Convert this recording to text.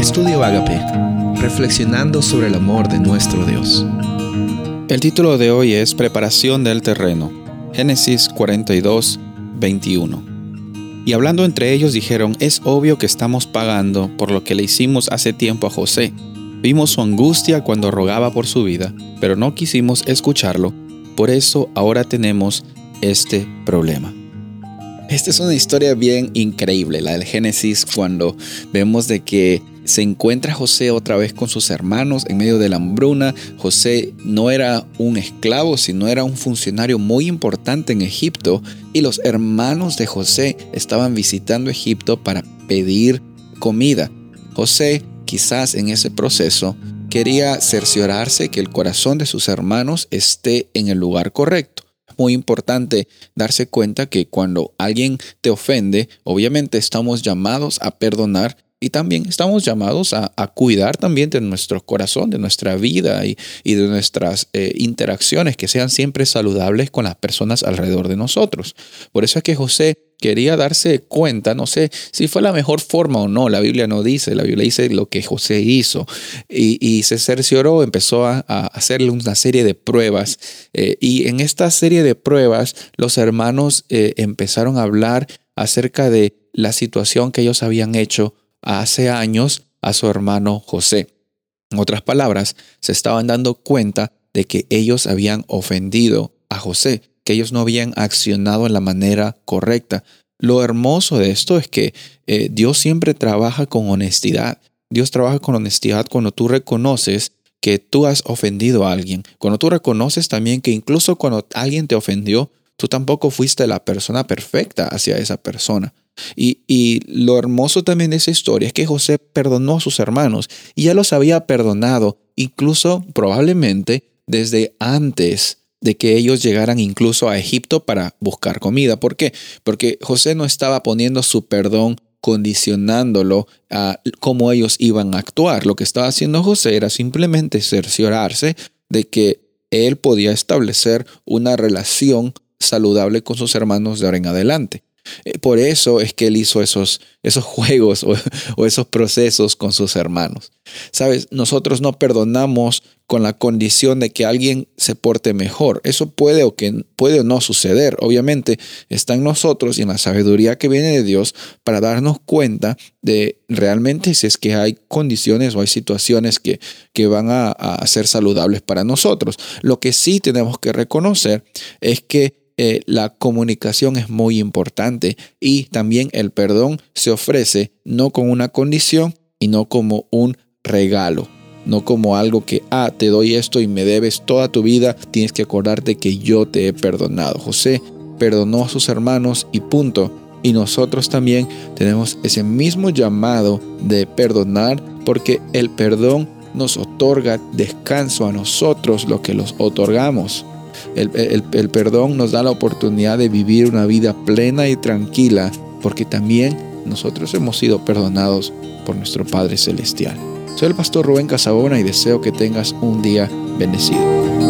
Estudio Agape, reflexionando sobre el amor de nuestro Dios. El título de hoy es Preparación del terreno. Génesis 42, 21. Y hablando entre ellos dijeron, es obvio que estamos pagando por lo que le hicimos hace tiempo a José. Vimos su angustia cuando rogaba por su vida, pero no quisimos escucharlo, por eso ahora tenemos este problema. Esta es una historia bien increíble, la del Génesis, cuando vemos de que se encuentra José otra vez con sus hermanos en medio de la hambruna. José no era un esclavo, sino era un funcionario muy importante en Egipto y los hermanos de José estaban visitando Egipto para pedir comida. José, quizás en ese proceso, quería cerciorarse que el corazón de sus hermanos esté en el lugar correcto muy importante darse cuenta que cuando alguien te ofende, obviamente estamos llamados a perdonar y también estamos llamados a, cuidar también de nuestro corazón, de nuestra vida y, de nuestras eh, interacciones que sean siempre saludables con las personas alrededor de nosotros. Por eso es que José quería darse cuenta, no sé si fue la mejor forma o no, la Biblia no dice, la Biblia dice lo que José hizo y, se cercioró, empezó a, hacerle una serie de pruebas eh, y en esta serie de pruebas los hermanos eh, empezaron a hablar acerca de la situación que ellos habían hecho hace años a su hermano José. En otras palabras, se estaban dando cuenta de que ellos habían ofendido a José que ellos no habían accionado en la manera correcta. Lo hermoso de esto es que eh, Dios siempre trabaja con honestidad. Dios trabaja con honestidad cuando tú reconoces que tú has ofendido a alguien. Cuando tú reconoces también que incluso cuando alguien te ofendió, tú tampoco fuiste la persona perfecta hacia esa persona. Y, lo hermoso también de esa historia es que José perdonó a sus hermanos y ya los había perdonado, incluso probablemente desde antes de que ellos llegaran incluso a Egipto para buscar comida. ¿Por qué? Porque José no estaba poniendo su perdón condicionándolo a cómo ellos iban a actuar. Lo que estaba haciendo José era simplemente cerciorarse de que él podía establecer una relación saludable con sus hermanos de ahora en adelante. Eh, por eso es que él hizo esos, esos juegos o, esos procesos con sus hermanos. Sabes, nosotros no perdonamos con la condición de que alguien se porte mejor. Eso puede o, que, puede o no suceder. Obviamente está en nosotros y en la sabiduría que viene de Dios para darnos cuenta de realmente si es que hay condiciones o hay situaciones que, que van a, a ser saludables para nosotros. Lo que sí tenemos que reconocer es que eh, la comunicación es muy importante y también el perdón se ofrece no con una condición y no como un regalo, no como algo que, ah, te doy esto y me debes toda tu vida, tienes que acordarte que yo te he perdonado. José perdonó a sus hermanos y punto. Y nosotros también tenemos ese mismo llamado de perdonar porque el perdón nos otorga descanso a nosotros lo que los otorgamos. El, perdón nos da la oportunidad de vivir una vida plena y tranquila, porque también nosotros hemos sido perdonados por nuestro Padre Celestial. Soy el pastor Rubén Casabona y deseo que tengas un día bendecido.